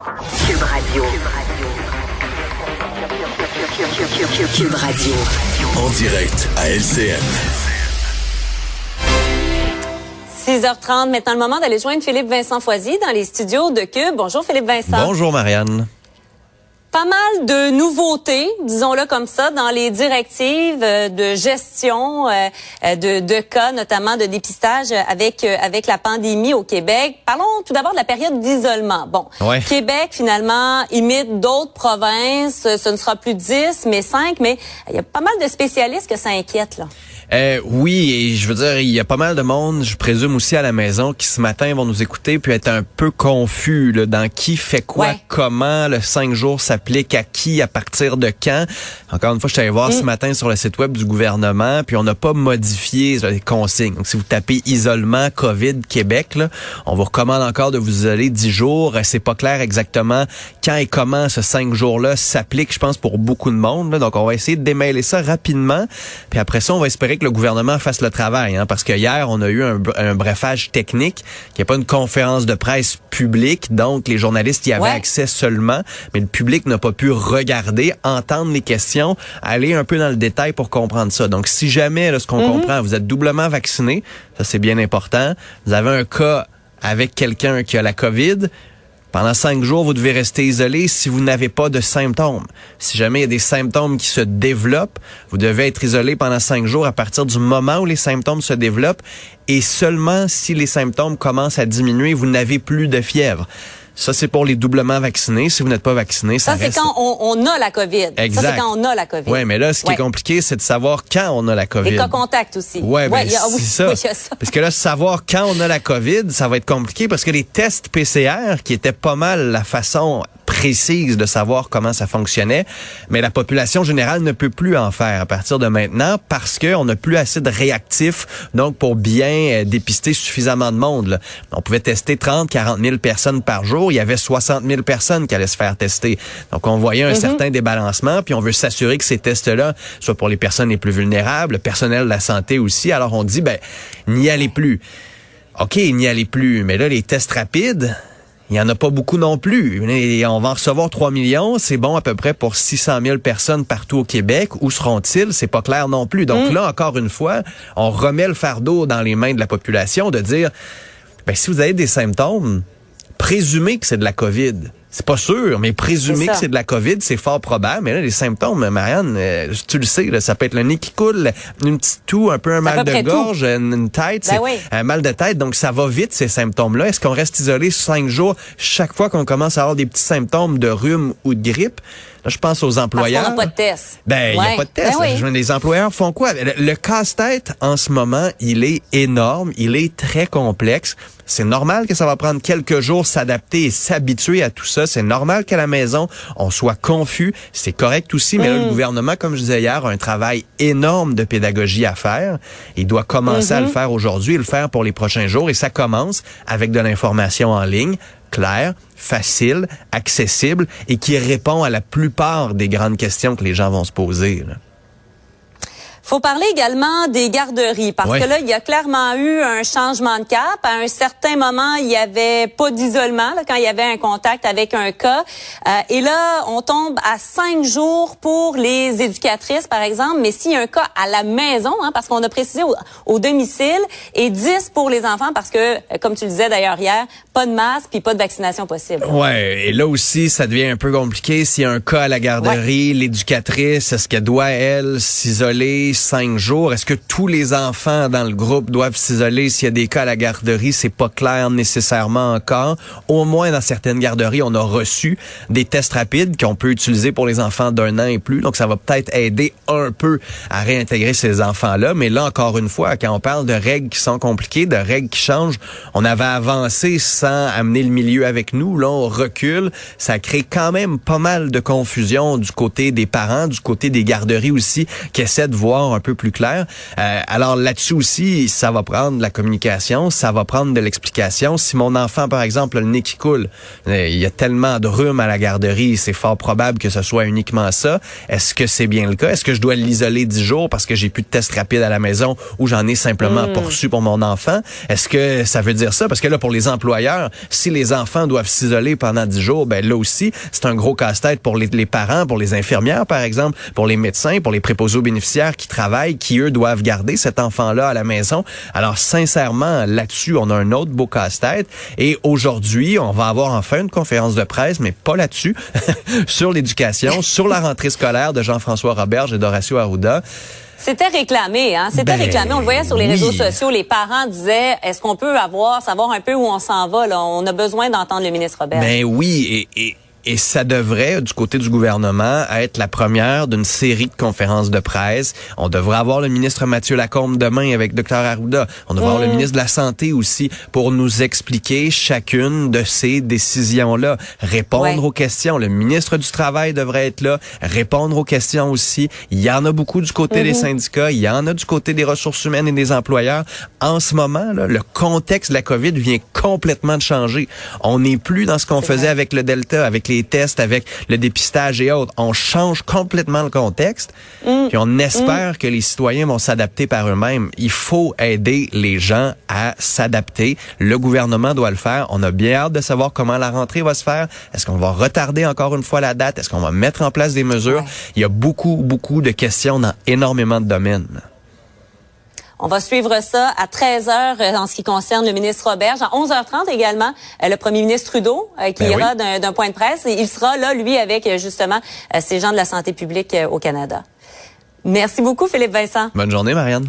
Cube Radio. Cube Radio. En direct à LCN. 6h30, maintenant le moment d'aller joindre Philippe Vincent Foisy dans les studios de Cube. Bonjour Philippe Vincent. Bonjour Marianne pas mal de nouveautés, disons-le comme ça, dans les directives euh, de gestion euh, euh, de, de, cas, notamment de dépistage avec avec la pandémie au Québec. Parlons tout d'abord de la période d'isolement. Bon, Québec finalement imite d'autres provinces. Ce ne sera plus 10, mais 5, mais il y a pas mal de spécialistes que ça inquiète là. Euh, oui, et je veux dire, il y a pas mal de monde, je présume aussi à la maison, qui ce matin vont nous écouter puis être un peu confus là, dans qui fait quoi, comment, le cinq jours s'applique à qui, à partir de quand? Encore une fois, je suis allé voir ce mm. matin sur le site web du gouvernement, puis on n'a pas modifié les consignes. Donc, si vous tapez isolement COVID Québec, là, on vous recommande encore de vous isoler dix jours. C'est pas clair exactement quand et comment ce cinq jours-là s'applique, je pense, pour beaucoup de monde. Donc, on va essayer de démêler ça rapidement. Puis après ça, on va espérer que le gouvernement fasse le travail, hein, parce que hier on a eu un, un brefage technique, qui n'est pas une conférence de presse publique, donc les journalistes y avaient accès seulement, mais le public n'a pas pu regarder, entendre les questions, aller un peu dans le détail pour comprendre ça. Donc si jamais, là, ce qu'on mm-hmm. comprend, vous êtes doublement vacciné, ça c'est bien important. Vous avez un cas avec quelqu'un qui a la COVID, pendant cinq jours, vous devez rester isolé si vous n'avez pas de symptômes. Si jamais il y a des symptômes qui se développent, vous devez être isolé pendant cinq jours à partir du moment où les symptômes se développent et seulement si les symptômes commencent à diminuer, vous n'avez plus de fièvre. Ça, c'est pour les doublement vaccinés. Si vous n'êtes pas vacciné, ça, ça c'est quand on, a la COVID. Exact. Ça, c'est quand on a la COVID. Oui, mais là, ce qui est compliqué, c'est de savoir quand on a la COVID. Les cas contacts aussi. Ouais, ben, c'est ça. Parce que là, savoir quand on a la COVID, ça va être compliqué parce que les tests PCR, qui étaient pas mal la façon précise de savoir comment ça fonctionnait, mais la population générale ne peut plus en faire à partir de maintenant parce qu'on n'a plus assez de réactifs, donc pour bien euh, dépister suffisamment de monde. On pouvait tester 30, 40 000 personnes par jour. Il y avait 60 000 personnes qui allaient se faire tester. Donc on voyait un mm-hmm. certain débalancement, puis on veut s'assurer que ces tests-là soient pour les personnes les plus vulnérables, le personnel de la santé aussi. Alors on dit, ben, n'y allez plus. OK, n'y allez plus, mais là, les tests rapides, il y en a pas beaucoup non plus. on va en recevoir 3 millions. C'est bon à peu près pour 600 000 personnes partout au Québec. Où seront-ils? C'est pas clair non plus. Donc mm. là, encore une fois, on remet le fardeau dans les mains de la population de dire, ben, si vous avez des symptômes, présumez que c'est de la COVID. C'est pas sûr, mais présumer que c'est de la COVID, c'est fort probable. Mais là, les symptômes, Marianne, euh, tu le sais, là, ça peut être le nez qui coule, une petite toux, un peu un mal de gorge, une, tête, ben un mal de tête. Donc, ça va vite, ces symptômes-là. Est-ce qu'on reste isolé cinq jours chaque fois qu'on commence à avoir des petits symptômes de rhume ou de grippe? Là, je pense aux employeurs. Parce n'a pas de test. Ben, il n'y a pas de test. Ben les employeurs font quoi? Le, casse-tête, en ce moment, il est énorme, il est très complexe. C'est normal que ça va prendre quelques jours s'adapter et s'habituer à tout ça. C'est normal qu'à la maison, on soit confus. C'est correct aussi, mais là, le mm. gouvernement, comme je disais hier, a un travail énorme de pédagogie à faire. Il doit commencer à le mm-hmm. faire aujourd'hui et le faire pour les prochains jours. Et ça commence avec de l'information en ligne, clair, facile, accessible et qui répond à la plupart des grandes questions que les gens vont se poser. Faut parler également des garderies parce que là, il y a clairement eu un changement de cap. À un certain moment, il y avait pas d'isolement quand il y avait un contact avec un cas. Euh, et là, on tombe à cinq jours pour les éducatrices, par exemple. Mais s'il y a un cas à la maison, hein, parce qu'on a précisé au, domicile, et 10 pour les enfants parce que, euh, comme tu le disais d'ailleurs hier, pas de masque puis pas de vaccination possible. Ouais. Et là aussi, ça devient un peu compliqué. S'il y a un cas à la garderie, l'éducatrice, est-ce qu'elle doit elle s'isoler? Cinq jours. Est-ce que tous les enfants dans le groupe doivent s'isoler s'il y a des cas à la garderie? C'est pas clair nécessairement encore. Au moins, dans certaines garderies, on a reçu des tests rapides qu'on peut utiliser pour les enfants d'un an et plus. Donc, ça va peut-être aider un peu à réintégrer ces enfants-là. Mais là, encore une fois, quand on parle de règles qui sont compliquées, de règles qui changent, on avait avancé sans amener le milieu avec nous. Là, on recule. Ça crée quand même pas mal de confusion du côté des parents, du côté des garderies aussi, qui essaient de voir voir un peu plus clair. Euh, alors là-dessus aussi, ça va prendre de la communication, ça va prendre de l'explication. Si mon enfant, par exemple, a le nez qui coule, euh, il y a tellement de rhume à la garderie, c'est fort probable que ce soit uniquement ça. Est-ce que c'est bien le cas? Est-ce que je dois l'isoler dix jours parce que j'ai plus de test rapide à la maison ou j'en ai simplement mmh. poursu pour mon enfant? Est-ce que ça veut dire ça? Parce que là, pour les employeurs, si les enfants doivent s'isoler pendant dix jours, ben là aussi, c'est un gros casse-tête pour les, les parents, pour les infirmières, par exemple, pour les médecins, pour les préposés aux bénéficiaires qui qui eux doivent garder cet enfant-là à la maison. Alors sincèrement, là-dessus, on a un autre beau casse-tête. Et aujourd'hui, on va avoir enfin une conférence de presse, mais pas là-dessus, sur l'éducation, sur la rentrée scolaire de Jean-François Roberge et d'Horacio Arruda. C'était réclamé, hein? C'était ben réclamé. On le voyait sur les réseaux sociaux. Les parents disaient, est-ce qu'on peut avoir, savoir un peu où on s'en va, là? On a besoin d'entendre le ministre Robert. Ben oui. Et, et, et ça devrait, du côté du gouvernement, être la première d'une série de conférences de presse. On devrait avoir le ministre Mathieu Lacombe demain avec Dr Arruda. On devrait avoir le ministre de la Santé aussi pour nous expliquer chacune de ces décisions-là, répondre aux questions. Le ministre du Travail devrait être là, répondre aux questions aussi. Il y en a beaucoup du côté des mm-hmm. syndicats, il y en a du côté des ressources humaines et des employeurs. En ce moment, là, le contexte de la COVID vient complètement de changer. On n'est plus dans ce qu'on faisait avec le Delta, avec les tests, avec le dépistage et autres. On change complètement le contexte. Mm. Puis on espère mm. que les citoyens vont s'adapter par eux-mêmes. Il faut aider les gens à s'adapter. Le gouvernement doit le faire. On a bien hâte de savoir comment la rentrée va se faire. Est-ce qu'on va retarder encore une fois la date? Est-ce qu'on va mettre en place des mesures? Il y a beaucoup, beaucoup de questions dans énormément de domaines. On va suivre ça à 13 heures euh, en ce qui concerne le ministre Roberge. À 11h30 également, euh, le premier ministre Trudeau euh, qui ben ira d'un point de presse. Et il sera là, lui, avec justement ces gens de la santé publique au Canada. Merci beaucoup, Philippe Vincent. Bonne journée, Marianne.